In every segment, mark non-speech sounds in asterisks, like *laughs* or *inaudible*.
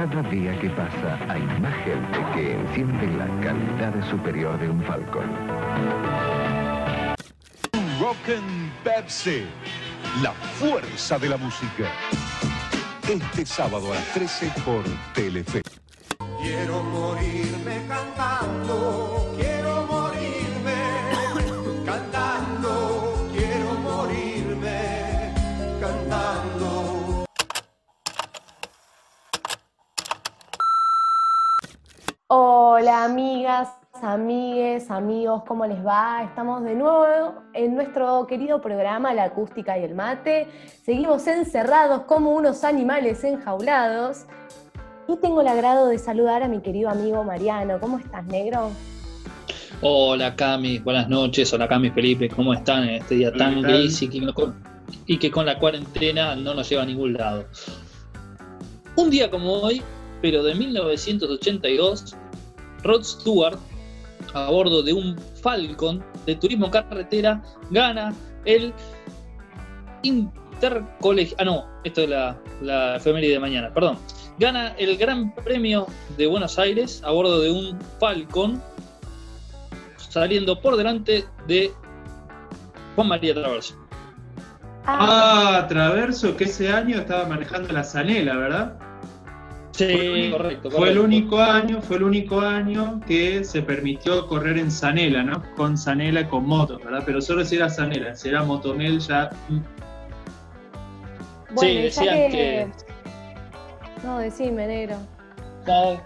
Cada día que pasa hay más gente que enciende la calidad superior de un Falcon. Rockin' Pepsi, la fuerza de la música. Este sábado a las 13 por Telefe. Quiero morirme cantando, amigas, amigues, amigos, ¿cómo les va? Estamos de nuevo en nuestro querido programa La Acústica y el Mate. Seguimos encerrados como unos animales enjaulados. Y tengo el agrado de saludar a mi querido amigo Mariano. ¿Cómo estás, negro? Hola Cami, buenas noches. Hola Cami, Felipe, ¿cómo están en este día tan gris y que, no- y que con la cuarentena no nos lleva a ningún lado? Un día como hoy, pero de 1982, Rod Stewart, a bordo de un Falcon de turismo carretera, gana el Intercolegial. Ah, no, esto es la, la efeméride de mañana, perdón. Gana el Gran Premio de Buenos Aires a bordo de un Falcon, saliendo por delante de Juan María Traverso. Ah, Traverso, que ese año estaba manejando la Zanela, ¿verdad? Sí, correcto. Fue el único año, fue el único año que se permitió correr en Zanela, ¿no? Con Zanela con motos, ¿verdad? Pero solo si era Zanela, si era Motomel ya. mm, Bueno, ya decían que... que- No, decime, negro. No,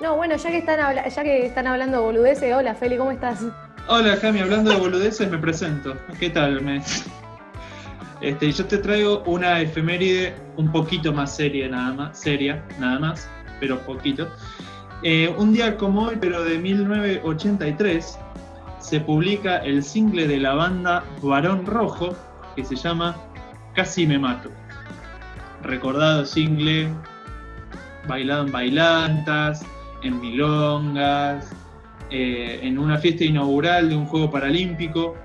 No, bueno, ya que están, habla- ya que están hablando boludeces, hola Feli, ¿cómo estás? Hola, Cami, hablando de boludeces, me presento. ¿Qué tal? Me... Este, yo te traigo una efeméride un poquito más seria, nada más, seria, nada más, pero poquito. Eh, un día como hoy, pero de 1983, se publica el single de la banda Varón Rojo, que se llama Casi me mato. Recordado single, bailado en bailantas, en milongas, eh, en una fiesta inaugural de un juego paralímpico.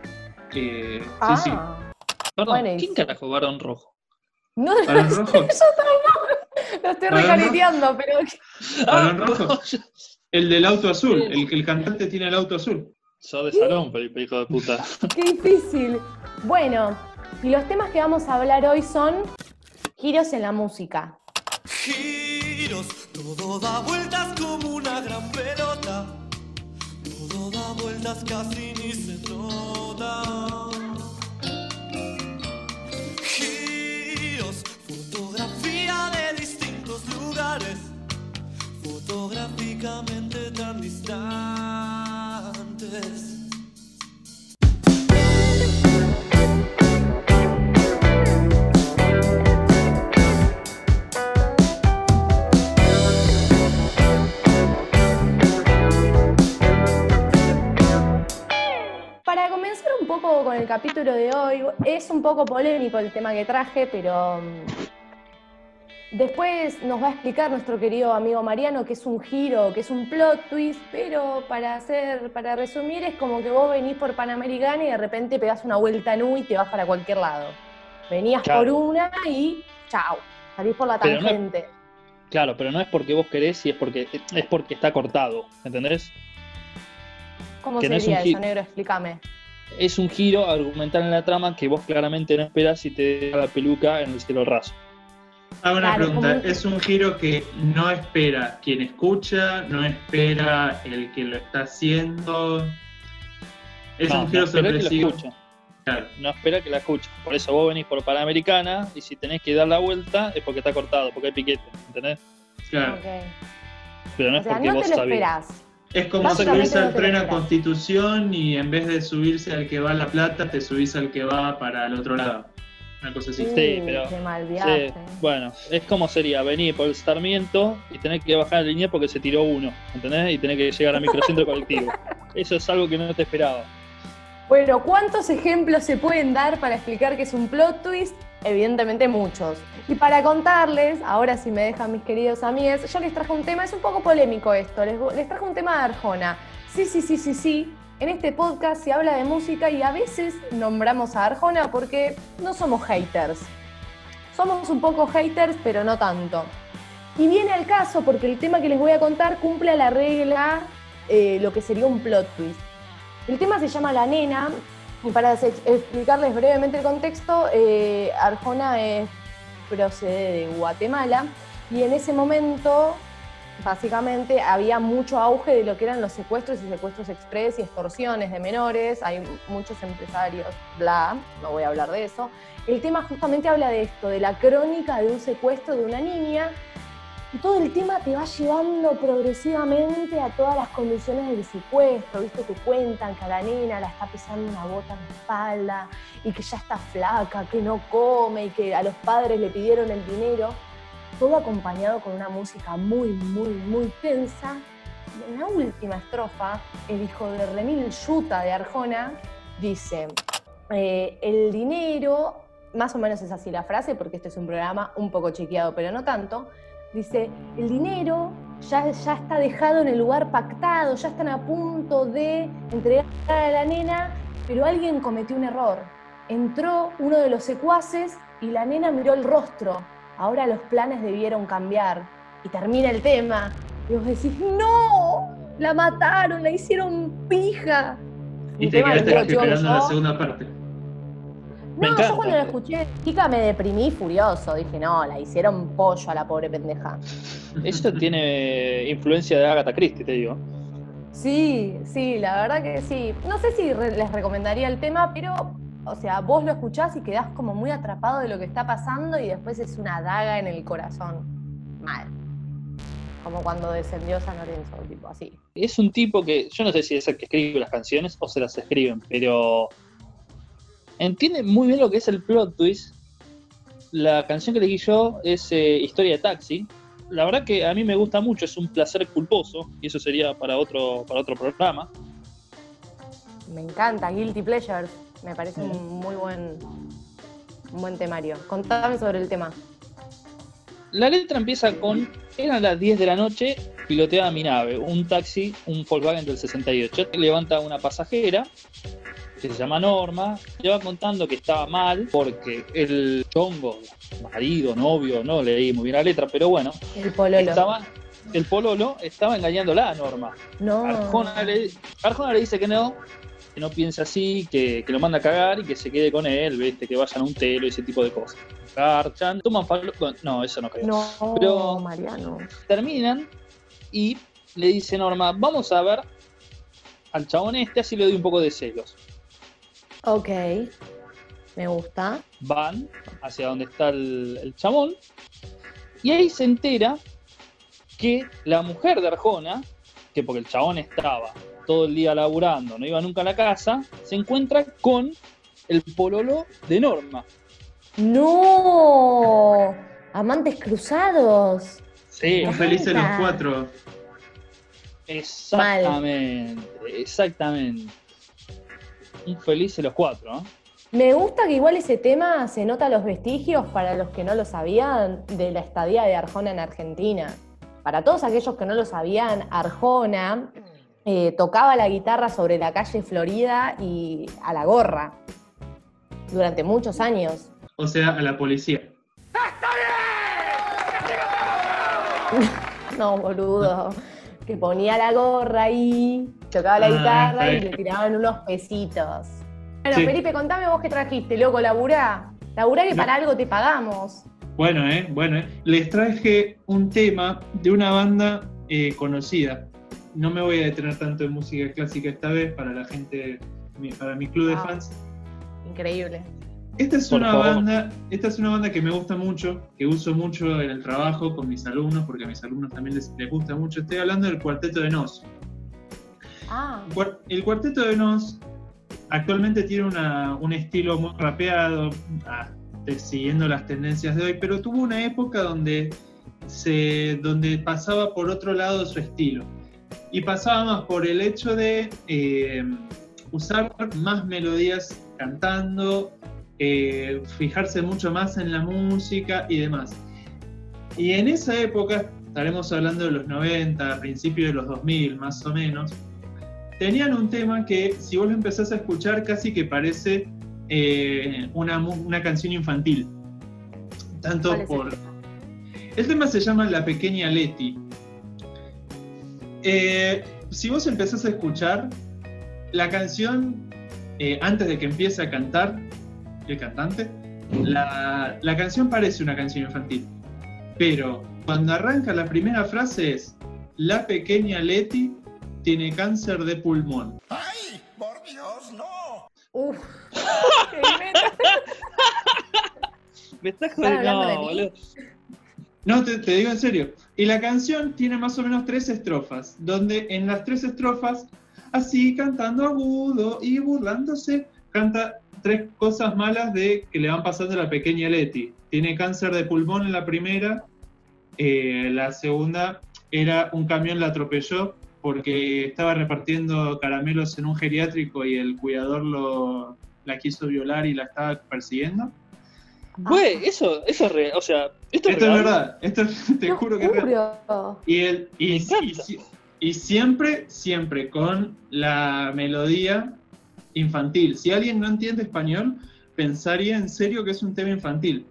Eh, Ah, Sí, sí. Perdón, Bueno, ¿quién carajo Varón Rojo? No, Varón Rojo. *laughs* yo tampoco. Lo estoy recareteando, pero. *laughs* Varón Rojo. El del auto azul, el que el cantante tiene el auto azul. Sos de salón, Felipe, hijo de puta. *laughs* Qué difícil. Bueno, y los temas que vamos a hablar hoy son giros en la música. Giros, todo da vueltas como una gran pelota. Todo da vueltas casi ni se nota. Tan distantes. Para comenzar un poco con el capítulo de hoy, es un poco polémico el tema que traje, pero mm, después nos va a explicar nuestro querido amigo Mariano que es un giro, que es un plot twist, pero para hacer, para resumir es como que vos venís por Panamericana y de repente pegás una vuelta en U y te vas para cualquier lado. Venías Claro. por una y chao, salís por la Pero no- tangente. Claro, pero no es porque vos querés y es porque, es porque está cortado, ¿entendés? ¿Cómo que no es sería eso, negro? Explícame. Es un giro argumental en la trama que vos claramente no esperas y te da la peluca en el cielo raso. Hago una Claro, pregunta. Es un giro que no espera quien escucha, no espera el que lo está haciendo. Es no, un giro no espera que lo sorpresivo. Claro. No espera que la escuche. Por eso vos venís por Panamericana y si tenés que dar la vuelta es porque está cortado, porque hay piquete, ¿entendés? claro. Pero no O es sea, porque no vos te lo sabés. esperás. Es como subirse al tren a. Constitución y en vez de subirse al que va a La Plata, te subís al que va para el otro lado. Una cosa así. Sí, Uh, pero- Qué mal Sí, bueno, es como sería venir por el Sarmiento y tener que bajar la línea porque se tiró uno, ¿entendés? Y tener que llegar a microcentro colectivo. *laughs* Eso es algo que no te esperaba. Bueno, ¿cuántos ejemplos se pueden dar para explicar que es un plot twist? Evidentemente muchos. Y para contarles, ahora si me dejan mis queridos amigos, yo les traje un tema, es un poco polémico esto, les, les traje un tema de Arjona. Sí, sí, sí, sí, sí. En este podcast se habla de música y a veces nombramos a Arjona porque no somos haters. Somos un poco haters, pero no tanto. Y viene al caso porque el tema que les voy a contar cumple a la regla eh, lo que sería un plot twist. El tema se llama La Nena, y para explicarles brevemente el contexto, eh, Arjona procede de Guatemala y en ese momento básicamente había mucho auge de lo que eran los secuestros y secuestros express y extorsiones de menores, hay muchos empresarios, bla, no voy a hablar de eso. El tema justamente habla de esto, de la crónica de un secuestro de una niña y todo el tema te va llevando progresivamente a todas las condiciones del secuestro, ¿viste? Te cuentan que a la nena la está pisando una bota en la espalda y que ya está flaca, que no come y que a los padres le pidieron el dinero todo acompañado con una música muy, muy, muy tensa. Y en la última estrofa, el hijo de Remil Yuta de Arjona dice, eh, el dinero, más o menos es así la frase, porque este es un programa un poco chequeado, pero no tanto, dice, el dinero ya, ya está dejado en el lugar pactado, ya están a punto de entregar a la nena, pero alguien cometió un error. Entró uno de los secuaces y la nena miró el rostro ahora los planes debieron cambiar. Y termina el tema. Y vos decís, no, la mataron, la hicieron pija. Y te quedaste esperando la segunda parte. No, yo cuando la escuché, chica, me deprimí furioso. Dije, no, la hicieron pollo a la pobre pendeja. Eso tiene influencia de Agatha Christie, te digo. Sí, sí, la verdad que sí. No sé si les recomendaría el tema, pero o sea, vos lo escuchás y quedás como muy atrapado de lo que está pasando y después es una daga en el corazón. Mal. Como cuando descendió San Lorenzo, tipo así. Es un tipo que, yo no sé si es el que escribe las canciones o se las escriben, pero entiende muy bien lo que es el plot twist. La canción que elegí yo es eh, Historia de Taxi. La verdad que a mí me gusta mucho, es un placer culposo, y eso sería para otro, para otro programa. Me encanta, Guilty Pleasures. Me parece un muy buen, un buen temario. Contame sobre el tema. La letra empieza con, eran las 10 de la noche, piloteaba mi nave, un taxi, un Volkswagen del 68. Levanta una pasajera, que se llama Norma, le va contando que estaba mal porque el chongo, marido, novio, no leí muy bien la letra, pero bueno. El pololo. Estaba, el pololo estaba engañándola a Norma. No. Arjona le, Arjona le dice que no, que no piense así, que, lo manda a cagar y que se quede con él, ¿viste? que vayan a un telo y ese tipo de cosas. Garchan, toman palo. No, eso no creo. No, Pero Mariano. Terminan y le dice Norma, vamos a ver al chabón este, así le doy un poco de celos. Ok, me gusta. Van hacia donde está el, el chabón y ahí se entera que la mujer de Arjona, que porque el chabón estaba todo el día laburando, no iba nunca a la casa, se encuentra con el pololo de Norma. ¡No! Amantes cruzados. Sí, felices los cuatro. Exactamente, exactamente. Un felices los cuatro, Me gusta que igual ese tema se nota los vestigios, para los que no lo sabían, de la estadía de Arjona en Argentina. Para todos aquellos que no lo sabían, Arjona eh, tocaba la guitarra sobre la calle Florida y a la gorra durante muchos años. O sea, a la policía. *laughs* no, boludo. Que ponía la gorra ahí, tocaba la ah, guitarra y le tiraban unos pesitos. Bueno, Felipe, contame vos qué trajiste, loco, laburá. Laburá que para algo te pagamos. Bueno, eh, bueno, eh. Les traje un tema de una banda eh, conocida no me voy a detener tanto en música clásica esta vez para la gente, para mi club de fans. Increíble. Esta es una banda, esta es una banda que me gusta mucho, que uso mucho en el trabajo con mis alumnos, porque a mis alumnos también les, gusta mucho. Estoy hablando del Cuarteto de Nos. Ah. El Cuarteto de Nos actualmente tiene un estilo muy rapeado, ah, siguiendo las tendencias de hoy, pero tuvo una época donde, se, donde pasaba por otro lado su estilo y pasábamos por el hecho de eh, usar más melodías cantando, eh, fijarse mucho más en la música y demás. Y en esa época, estaremos hablando de los 90, principios de los 2000 más o menos, tenían un tema que si vos lo empezás a escuchar casi que parece eh, una, una, canción infantil. Tanto por... El tema se llama La Pequeña Leti. Eh, si vos empezás a escuchar, la canción, eh, antes de que empiece a cantar el cantante, la, la canción parece una canción infantil. Pero cuando arranca la primera frase es, la pequeña Leti tiene cáncer de pulmón. Uf. *laughs* Qué meta. *laughs* Me estás ¿Están jodiendo, no, boludo. No, te, te digo en serio. Y la canción tiene más o menos tres estrofas, donde en las tres estrofas, así cantando agudo y burlándose, canta tres cosas malas de que le van pasando a la pequeña Leti. Tiene cáncer de pulmón en la primera, eh, la segunda era un camión la atropelló porque estaba repartiendo caramelos en un geriátrico y el cuidador la quiso violar y la estaba persiguiendo. Güey, eso, eso es real. O sea, esto, Esto es verdad, esto te Qué juro que es real. Y, el, y, Me y, encanta. si- y siempre, siempre con la melodía infantil. Si alguien no entiende español, pensaría en serio que es un tema infantil.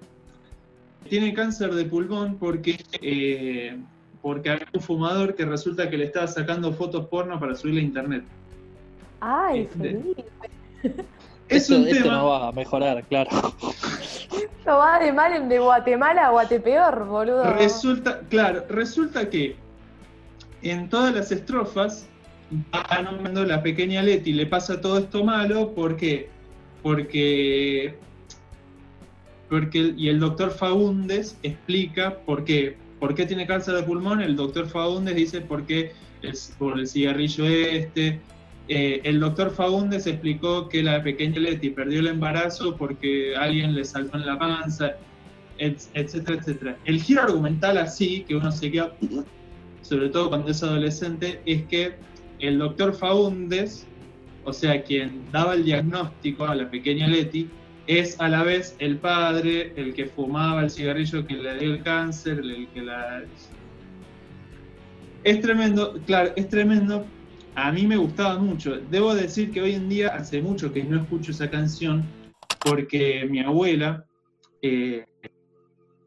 Tiene cáncer de pulmón porque, eh, porque había un fumador que resulta que le estaba sacando fotos porno para subirle a internet. Ay, Este, Felipe. Es Esto, un esto tema. no va a mejorar, claro. *laughs* Esto va de mal en de Guatemala a Guatepeor, boludo. Resulta, claro, resulta que en todas las estrofas va nombrando la pequeña Leti, le pasa todo esto malo porque, porque, porque y el doctor Faúndes explica por qué, por qué tiene cáncer de pulmón. El doctor Faúndes dice por qué es por el cigarrillo este. Eh, el doctor Faúndes explicó que la pequeña Leti perdió el embarazo porque alguien le saltó en la panza et- etcétera, etcétera. El giro argumental así, que uno se queda, sobre todo cuando es adolescente, es que el doctor Faúndes, o sea, quien daba el diagnóstico a la pequeña Leti, es a la vez el padre, el que fumaba el cigarrillo que le dio el cáncer, el que la... Es tremendo, claro, es tremendo. A mí me gustaba mucho. Debo decir que hoy en día hace mucho que no escucho esa canción porque mi abuela, eh,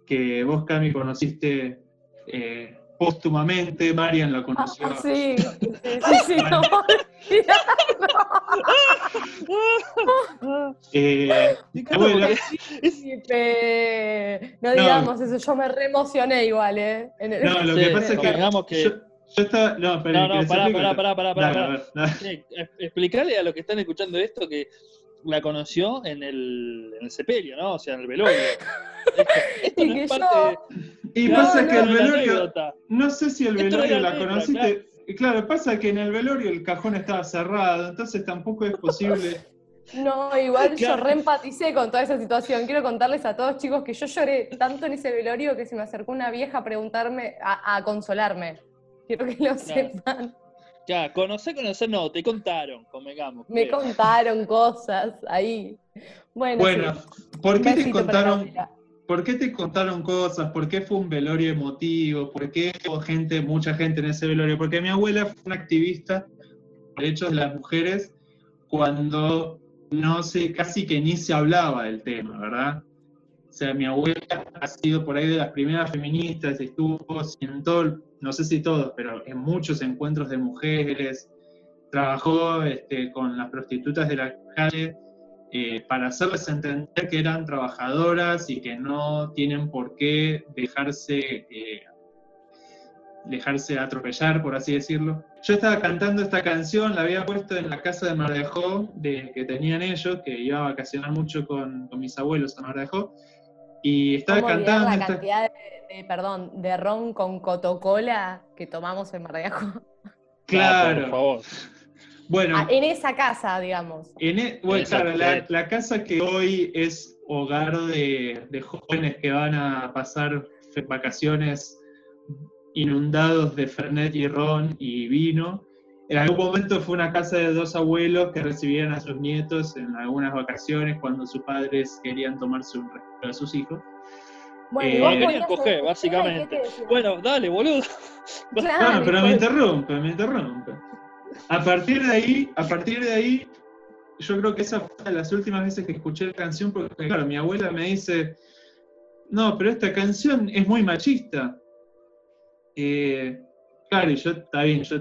que vos, Cami, conociste eh, póstumamente, Marian la conoció. Ah, sí, *laughs* sí, sí, sí, no *laughs* Eh, mi abuela, Felipe. No No. digamos eso, yo me reemocioné igual, ¿eh? En el- no, lo Sí, que pasa es que, digamos que- yo, yo estaba, no, pero No, no, pará, pará, pará, pará, pará, Dale, pará. a ver, dale. Sí, es- explicarle a los que están escuchando esto que la conoció en el, en el sepelio, ¿no? O sea, en el velorio. *laughs* Esto, esto Y no que es yo- parte Y No, pasa no, que el velorio, no sé si el velorio la conociste. Y Claro, pasa que en el velorio el cajón estaba cerrado, entonces tampoco es posible. *laughs* No, igual yo Claro. reempaticé con toda esa situación. Quiero contarles a todos, chicos, que yo lloré tanto en ese velorio que se me acercó una vieja a preguntarme, a, a consolarme. Quiero que lo sepan. Ya, conocer, conocer, no, te contaron, convengamos. Me creo. contaron cosas ahí. Bueno, Bueno, sí. ¿por qué te contaron? ¿Por qué te contaron cosas? ¿Por qué fue un velorio emotivo? ¿Por qué hubo gente, mucha gente en ese velorio? Porque mi abuela fue una activista por derechos de las mujeres cuando no sé, casi que ni se hablaba del tema, ¿verdad? O sea, mi abuela ha sido por ahí de las primeras feministas, estuvo en todo, no sé si todos, pero en muchos encuentros de mujeres, trabajó este, con las prostitutas de la calle eh, para hacerles entender que eran trabajadoras y que no tienen por qué dejarse, eh, dejarse atropellar, por así decirlo. Yo estaba cantando esta canción, la había puesto en la casa de Mardejó, de, que tenían ellos, que iba a vacacionar mucho con, con mis abuelos a Mardejó, y estaba ¿Cómo olvidar cantando la cantidad de, de- perdón, de ron con cotocola que tomamos en Mar de Ajó? Ah, Claro, por favor. bueno, Ah, en esa casa, digamos. En e- bueno, claro, la, casa que hoy es hogar de, de jóvenes que van a pasar vacaciones inundados de Fernet y ron y vino. En algún momento fue una casa de dos abuelos que recibían a sus nietos en algunas vacaciones cuando sus padres querían tomarse un respiro de sus hijos. Bueno, Eh, querían coger, básicamente. Bueno, dale, boludo. Claro, Bueno, pero me de- interrumpe, me interrumpe. A partir de ahí, a partir de ahí, yo creo que esa fue de las últimas veces que escuché la canción, porque claro, mi abuela me dice, no, pero esta canción es muy machista. Eh, claro, y yo, está bien, yo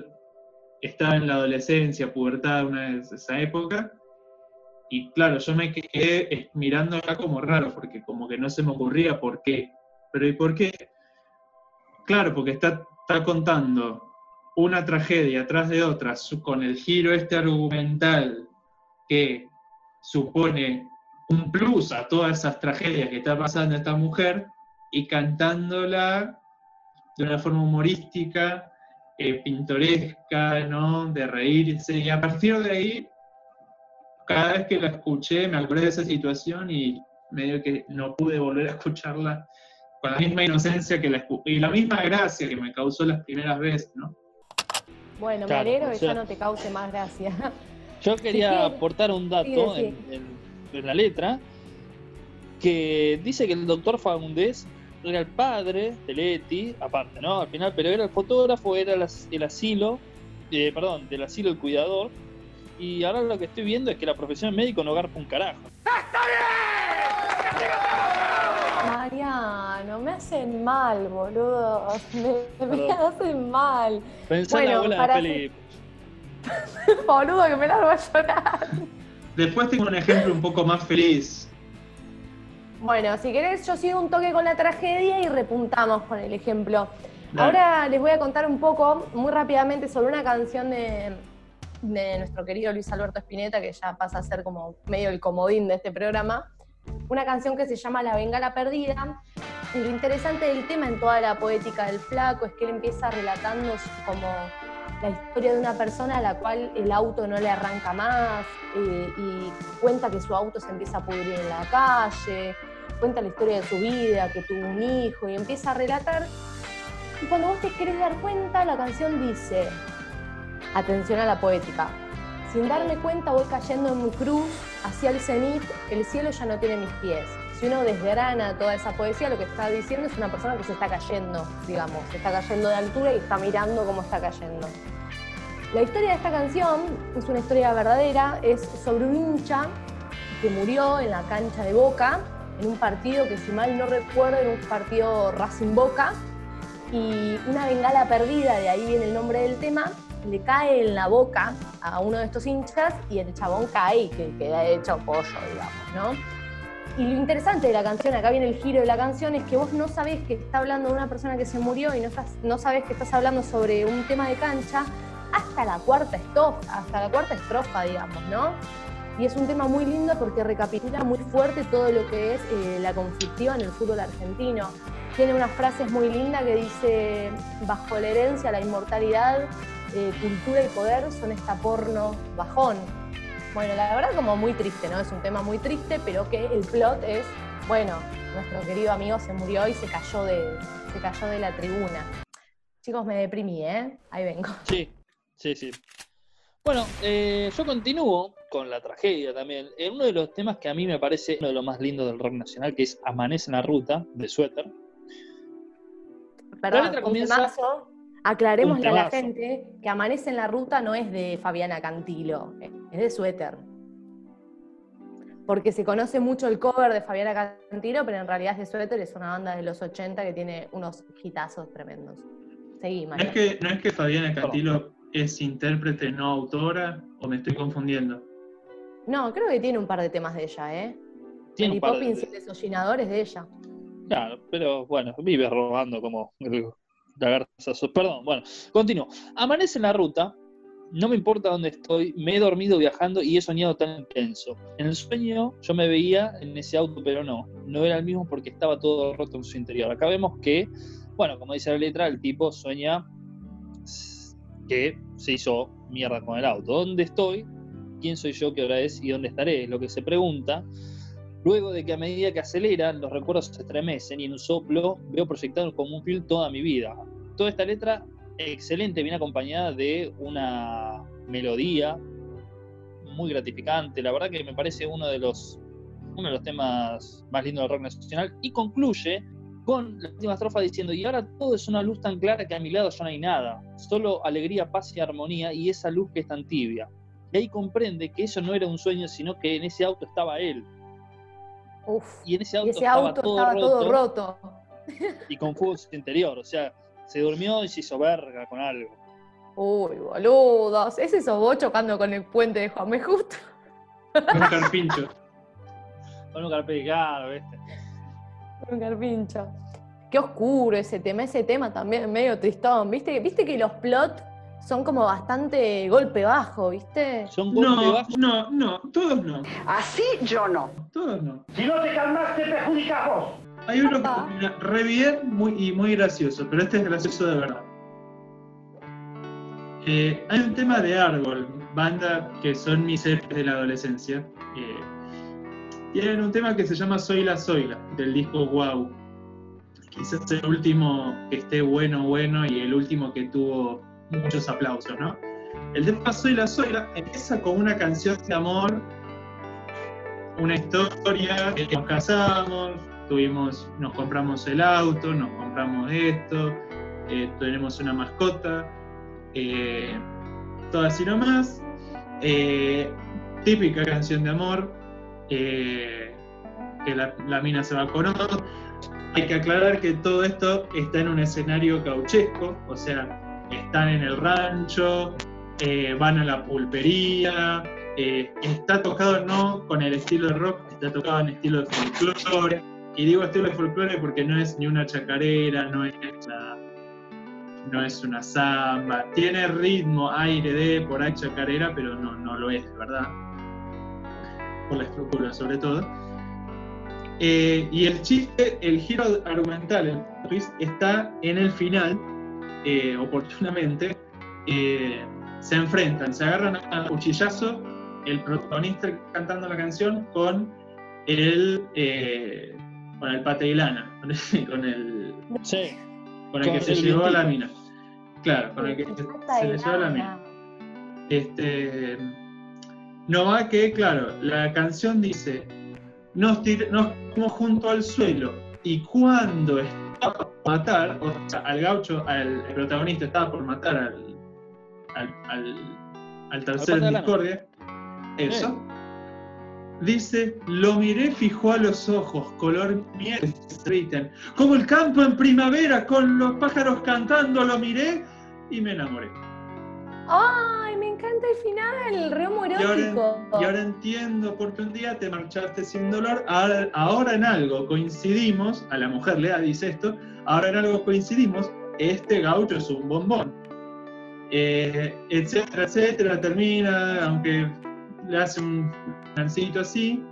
estaba en la adolescencia, pubertad, una de esa época, y claro, yo me quedé mirando acá como raro, porque como que no se me ocurría por qué. Pero ¿y por qué? Claro, porque está, está contando una tragedia tras de otra, con el giro este argumental que supone un plus a todas esas tragedias que está pasando esta mujer, y cantándola de una forma humorística, eh, pintoresca, ¿no? De reírse. Y a partir de ahí, cada vez que la escuché, me acordé de esa situación y medio que no pude volver a escucharla con la misma inocencia que la y la misma gracia que me causó las primeras veces, ¿no? Bueno, me alegro que ya no te cause más gracia. *laughs* Yo quería aportar un dato En, en, la letra que dice que el doctor Fagundes era el padre de Leti, aparte, ¿no? Al final, pero era el fotógrafo, era el, asilo, eh, perdón, del asilo el cuidador. Y ahora lo que estoy viendo es que la profesión médico no garpa un carajo. ¡Está bien! Mariano, me hacen mal, boludo. Me, hacen mal. Pensá en la bola de Felipe. *laughs* boludo, que me largo a llorar. Después tengo un ejemplo un poco más feliz. Bueno, si querés, yo sigo un toque con la tragedia y repuntamos con el ejemplo. Ahora les voy a contar un poco, muy rápidamente, sobre una canción de, nuestro querido Luis Alberto Spinetta, que ya pasa a ser como medio el comodín de este programa. Una canción que se llama La Bengala Perdida. Y lo interesante del tema en toda la poética del flaco es que él empieza relatando como la historia de una persona a la cual el auto no le arranca más eh, y cuenta que su auto se empieza a pudrir en la calle, cuenta la historia de su vida, que tuvo un hijo y empieza a relatar. Y cuando vos te querés dar cuenta, la canción dice, atención a la poética, sin darme cuenta voy cayendo en mi cruz hacia el cenit, el cielo ya no tiene mis pies. Si uno desgrana toda esa poesía, lo que está diciendo es una persona que se está cayendo, digamos, se está cayendo de altura y está mirando cómo está cayendo. La historia de esta canción es una historia verdadera, es sobre un hincha que murió en la cancha de Boca en un partido que si mal no recuerdo era un partido Racing Boca y una bengala perdida, de ahí viene el nombre del tema, le cae en la boca a uno de estos hinchas y el chabón cae que queda hecho pollo, digamos, ¿no? Y lo interesante de la canción, acá viene el giro de la canción, es que vos no sabés que está hablando de una persona que se murió y no, no sabés que estás hablando sobre un tema de cancha hasta la cuarta estrofa, hasta la cuarta estrofa, digamos, ¿no? Y es un tema muy lindo porque recapitula muy fuerte todo lo que es eh, la conflictiva en el fútbol argentino. Tiene unas frases muy lindas que dice, bajo la herencia, la inmortalidad, eh, cultura y poder son esta porno bajón. Bueno, la verdad como muy triste, ¿no? Es un tema muy triste, pero que el plot es, bueno, nuestro querido amigo se murió y se cayó de, se cayó de la tribuna. Chicos, me deprimí, ¿eh? Ahí vengo. Sí, sí, sí. Bueno, eh, yo continúo con la tragedia también. En uno de los temas que a mí me parece uno de los más lindos del rock nacional, que es Amanece en la Ruta, de Suéter. Perdón, la letra comienza... Aclarémosle a la gente que Amanece en la Ruta no es de Fabiana Cantilo, es de Suéter. Porque se conoce mucho el cover de Fabiana Cantilo, pero en realidad es de Suéter, es una banda de los 80 que tiene unos hitazos tremendos. Seguí, ¿No es, que, ¿No es que Fabiana Cantilo es intérprete, no autora, o me estoy confundiendo? No, creo que tiene un par de temas de ella, ¿eh? Tiene un Poppins de... y de ella. Claro, pero bueno, vive robando como lagartazo. Perdón, bueno, continúo. Amanece en la ruta, no me importa dónde estoy, me he dormido viajando y he soñado tan intenso. En el sueño yo me veía en ese auto, pero no, no era el mismo porque estaba todo roto en su interior. Acá vemos que, bueno, como dice la letra, el tipo sueña que se hizo mierda con el auto. ¿Dónde estoy? ¿Quién soy yo? ¿Qué hora es? ¿Y dónde estaré? Es lo que se pregunta. Luego de que a medida que aceleran, los recuerdos se estremecen y en un soplo veo proyectado como un film toda mi vida. Toda esta letra excelente, bien acompañada de una melodía muy gratificante. La verdad que me parece uno de los, uno de los temas más lindos del rock nacional y concluye con la última estrofa diciendo, y ahora todo es una luz tan clara que a mi lado ya no hay nada, solo alegría, paz y armonía y esa luz que es tan tibia. Y ahí comprende que eso no era un sueño, sino que en ese auto estaba él. Uf. Y en ese auto, ese estaba, auto todo, estaba roto, todo roto. y con fuego interior. O sea, se durmió y se hizo verga con algo. Uy, boludos. ¿Es eso vos chocando con el puente de Juan. Justo? Un carpincho. *laughs* Con un carpete claro, ¿viste? Un carpincho. Qué oscuro ese tema. Ese tema también medio tristón. ¿Viste, ¿Viste que los plots son como bastante golpe bajo, ¿viste? Son golpes No, bajos. no, no, todos no. Así yo no. Todos no. Si no te calmas, te perjudicas vos. Hay uno que termina re bien muy, y muy gracioso, pero este es gracioso de verdad. Eh, hay un tema de Árbol, banda que son mis héroes de la adolescencia. eh, tienen un tema que se llama Soy la Soyla, del disco Wow. Quizás el último que esté bueno, bueno, y el último que tuvo muchos aplausos, ¿no? El tema Soy la Soyla empieza con una canción de amor, una historia, que nos casamos, tuvimos, nos compramos el auto, nos compramos esto, eh, tenemos una mascota, eh, todo así nomás. Eh, típica canción de amor, eh, que la, mina se va con otro. Hay que aclarar que todo esto está en un escenario gauchesco, o sea, están en el rancho, eh, van a la pulpería, eh, está tocado no con el estilo de rock, está tocado en estilo de folclore. Y digo estilo de folclore porque no es ni una chacarera, no es una, no es una samba. Tiene ritmo, aire de por ahí chacarera, pero no, no lo es, ¿verdad? Por la estructura sobre todo. Eh, y el chiste, el giro argumental, el twist, está en el final, eh, oportunamente. eh, se enfrentan, se agarran a cuchillazo el protagonista cantando la canción con el, eh, con el pate y lana, *laughs* con el, con el, Sí. con el Con que se el llevó a la mina. Claro, con el que se, se le llevó a la mina. Este, no va que, claro, la canción dice, nos, tir- nos tiramos junto al suelo y cuando estaba por matar, o sea, al gaucho, al el protagonista estaba por matar al, al, al, al tercer discordia, eso, dice, lo miré fijo a los ojos, color miel, se como el campo en primavera, con los pájaros cantando, lo miré y me enamoré. ¡Ay, me encanta el final! Re Y humorótico. ahora, y ahora entiendo porque un día te marchaste sin dolor. Ahora, ahora en algo coincidimos, a la mujer le dice esto, ahora en algo coincidimos, este gaucho es un bombón. Eh, etcétera, etcétera, termina, aunque le hace un financito así,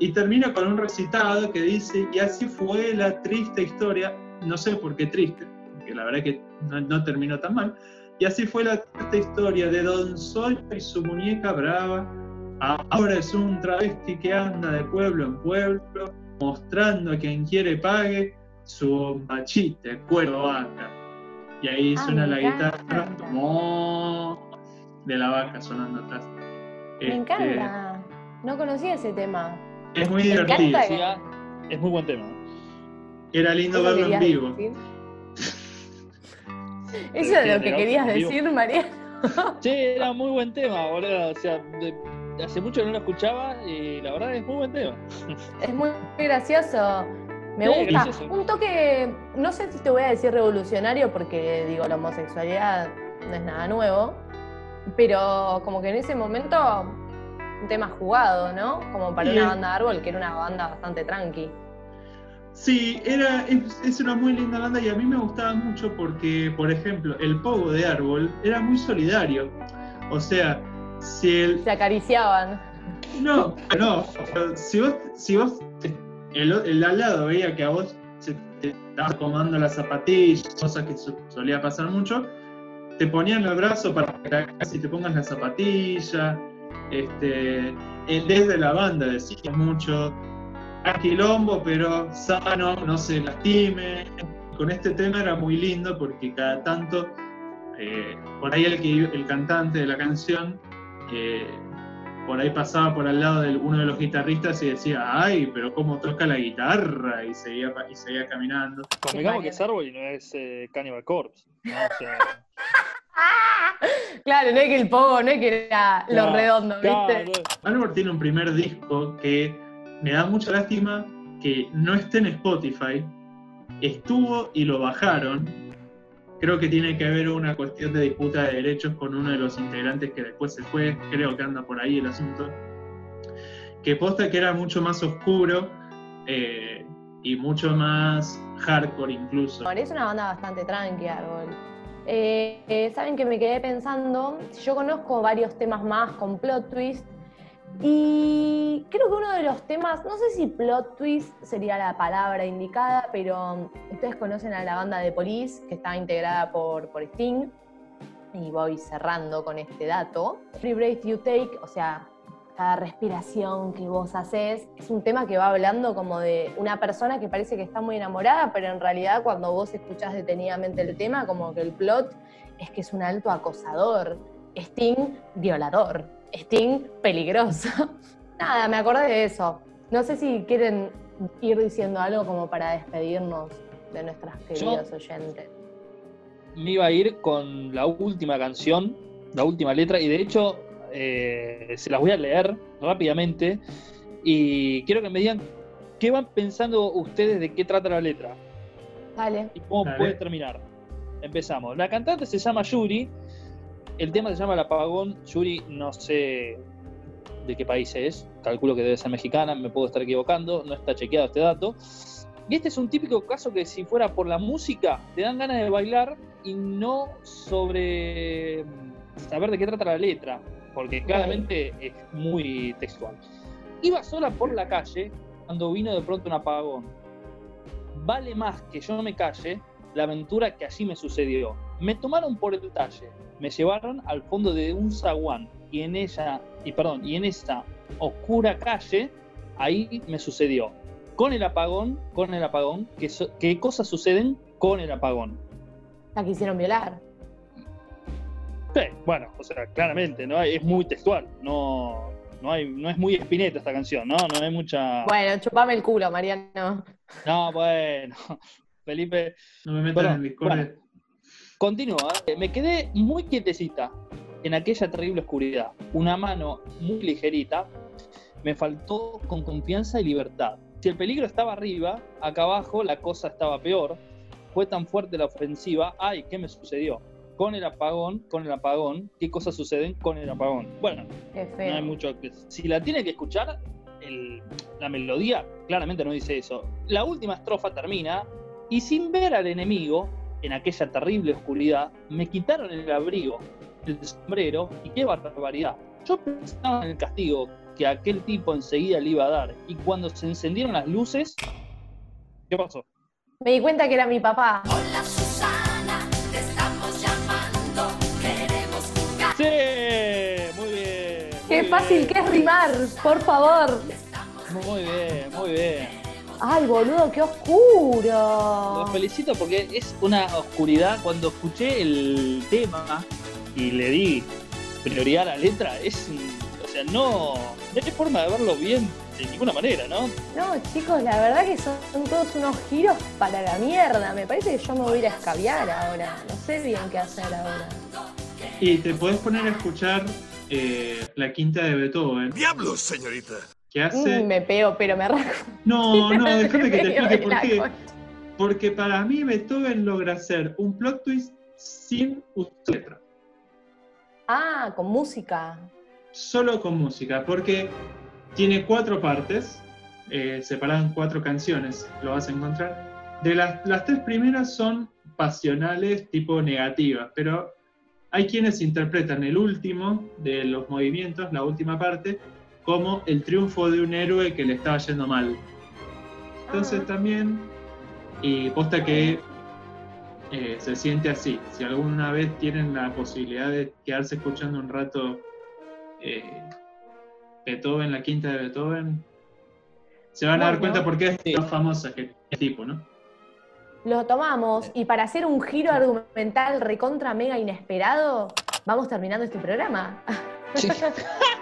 y termina con un recitado que dice, y así fue la triste historia, no sé por qué triste, porque la verdad que no, no terminó tan mal, y así fue la triste historia de Don Sol y su muñeca brava. Ahora es un travesti que anda de pueblo en pueblo, mostrando a quien quiere pague su machite, cuero vaca. Y ahí Ah, suena la guitarra mo, de la vaca sonando atrás. Me Este, encanta. No conocía ese tema. Es muy Me divertido. encanta. Decía, es muy buen tema. Era lindo ¿Eso verlo en vivo. decir? ¿Eso es lo que querías decir, María? *laughs* Sí, era muy buen tema, boludo. O sea, de- hace mucho no lo escuchaba y la verdad es muy buen tema. *laughs* Es muy gracioso. Me Sí, gusta. gracioso. Un toque, no sé si te voy a decir revolucionario, porque digo, la homosexualidad no es nada nuevo, pero como que en ese momento un tema jugado, ¿no? Como para Sí. una banda de árbol, que era una banda bastante tranqui. Sí, era, es, es una muy linda banda y a mí me gustaba mucho porque, por ejemplo, el pogo de árbol era muy solidario. O sea, si el, Se acariciaban. No, no. Si vos, si vos el, el al lado veía que a vos se te estabas comando las zapatillas, cosa que solía pasar mucho, te ponían el brazo para que casi te pongas la zapatilla. Este, el desde la banda decía mucho, "Ah, quilombo, pero sano, no se lastime. Con este tema era muy lindo porque cada tanto, eh, por ahí el, que, el cantante de la canción eh, por ahí pasaba por al lado de uno de los guitarristas y decía, ay, pero cómo toca la guitarra, y seguía, y seguía caminando. Convengamos que es árbol y no es eh, Cannibal Corpse. ¿no? O sea, *laughs* Claro, no es que el pogo, no es que era lo Claro, redondo, ¿viste? claro, Albert tiene un primer disco que me da mucha lástima que no esté en Spotify. Estuvo y lo bajaron. Creo que tiene que haber una cuestión de disputa de derechos con uno de los integrantes que después se fue. Creo que anda por ahí el asunto. Que posta que era mucho más oscuro eh, y mucho más hardcore incluso. Es una banda bastante tranqui, Árbol. Eh, eh, Saben que me quedé pensando, yo conozco varios temas más con plot twist y creo que uno de los temas, no sé si plot twist sería la palabra indicada, pero ustedes conocen a la banda de Police, que está integrada por, por Sting, y voy cerrando con este dato. Every breath you take, o sea, cada respiración que vos haces, es un tema que va hablando como de una persona que parece que está muy enamorada, pero en realidad cuando vos escuchás detenidamente el tema, como que el plot es que es un alto acosador, Sting violador. Sting peligroso. *laughs* Nada, me acordé de eso. No sé si quieren ir diciendo algo como para despedirnos de nuestras queridos oyentes. Me iba a ir con la última canción, la última letra, y de hecho eh, se las voy a leer rápidamente y quiero que me digan qué van pensando ustedes de qué trata la letra. Vale. Y cómo puede terminar. Empezamos. La cantante se llama Yuri el tema se llama El Apagón. Yuri, no sé de qué país es. Calculo que debe ser mexicana, me puedo estar equivocando. No está chequeado este dato. Y este es un típico caso que si fuera por la música, te dan ganas de bailar y no sobre saber de qué trata la letra, porque claramente es muy textual. Iba sola por la calle cuando vino de pronto un apagón. Vale más que yo no me calle la aventura que allí me sucedió. Me tomaron por el detalle, me llevaron al fondo de un zaguán y en ella, y perdón, y en esa oscura calle, ahí me sucedió. Con el apagón, con el apagón, ¿qué, qué cosas suceden con el apagón? La quisieron violar. Sí, bueno, o sea, claramente, ¿no? Es muy textual, no, no, hay, no es muy espineta esta canción, ¿no? No hay mucha... Bueno, chupame el culo, Mariano. No, bueno, *laughs* Felipe... No me metas en discordia. Continúa, ¿eh? me quedé muy quietecita en aquella terrible oscuridad. Una mano muy ligerita me faltó con confianza y libertad. Si el peligro estaba arriba, acá abajo la cosa estaba peor. Fue tan fuerte la ofensiva. Ay, ¿qué me sucedió? Con el apagón, con el apagón, ¿qué cosas suceden con el apagón? Bueno, no hay mucho que... Si la tiene que escuchar, la melodía claramente no dice eso. La última estrofa termina y sin ver al enemigo, en aquella terrible oscuridad, me quitaron el abrigo, el sombrero y qué barbaridad. Yo pensaba en el castigo que aquel tipo enseguida le iba a dar y cuando se encendieron las luces, ¿qué pasó? Me di cuenta que era mi papá. Hola Susana, te estamos llamando, queremos jugar. Sí, muy bien. Qué fácil que es rimar, por favor. Muy bien, muy bien. Ay, boludo, qué oscuro. Los felicito porque es una oscuridad. Cuando escuché el tema y le di prioridad a la letra, es. O sea, no, no hay forma de verlo bien de ninguna manera, ¿no? No, chicos, la verdad que son, todos unos giros para la mierda. Me parece que yo me voy a ir a escabiar ahora. No sé bien qué hacer ahora. Y te puedes poner a escuchar eh, la quinta de Beethoven. ¡Diablos, señorita! Que hace. Mm, me pego, pero me arranco. No, *laughs* no, déjame que te explique por qué. Porque para mí Beethoven logra hacer un plot twist sin usar letra, Ah, con música. solo con música, porque tiene cuatro partes, eh, separadas en cuatro canciones, lo vas a encontrar. De las, las tres primeras son pasionales, tipo negativas, pero hay quienes interpretan el último de los movimientos, la última parte, como el triunfo de un héroe que le estaba yendo mal. Entonces Ah. también, y posta que eh, se siente así. Si alguna vez tienen la posibilidad de quedarse escuchando un rato eh, Beethoven, la quinta de Beethoven, se van a dar cuenta por qué es Sí. tan famosa que es tipo, ¿no? Lo tomamos y para hacer un giro argumental recontra mega inesperado, vamos terminando este programa. *laughs*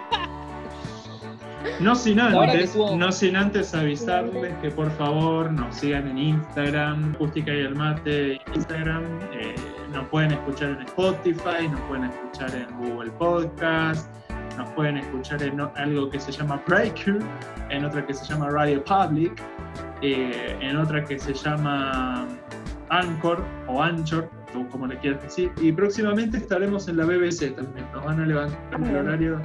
No sin antes, no sin antes avisarles que por favor nos sigan en Instagram, Acústica y el Mate Instagram, eh, nos pueden escuchar en Spotify, nos pueden escuchar en Google Podcast, nos pueden escuchar en algo que se llama Breaker, en otra que se llama Radio Public, eh, en otra que se llama Anchor o Anchor, o como le quieras decir, y próximamente estaremos en la BBC también. Nos van a levantar el horario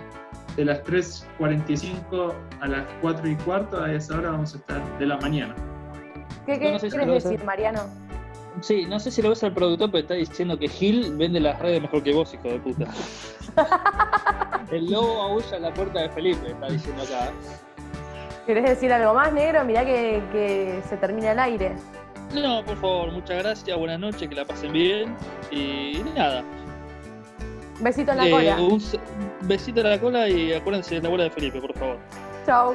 de las 3.45 a las 4 y cuarto, a esa hora vamos a estar de la mañana. ¿Qué, qué No sé si quieres a- decir, Mariano? Sí, no sé si lo ves al productor, pero está diciendo que Gil vende las redes mejor que vos, hijo de puta. *laughs* El lobo aúlla en la puerta de Felipe, está diciendo acá. ¿Querés decir algo más, negro? Mirá que, que se termina el aire. No, por favor, muchas gracias, buenas noches, que la pasen bien. Y nada. Besito en la eh, cola. un s- besito en la cola y acuérdense de la bola de Felipe, por favor. Chau.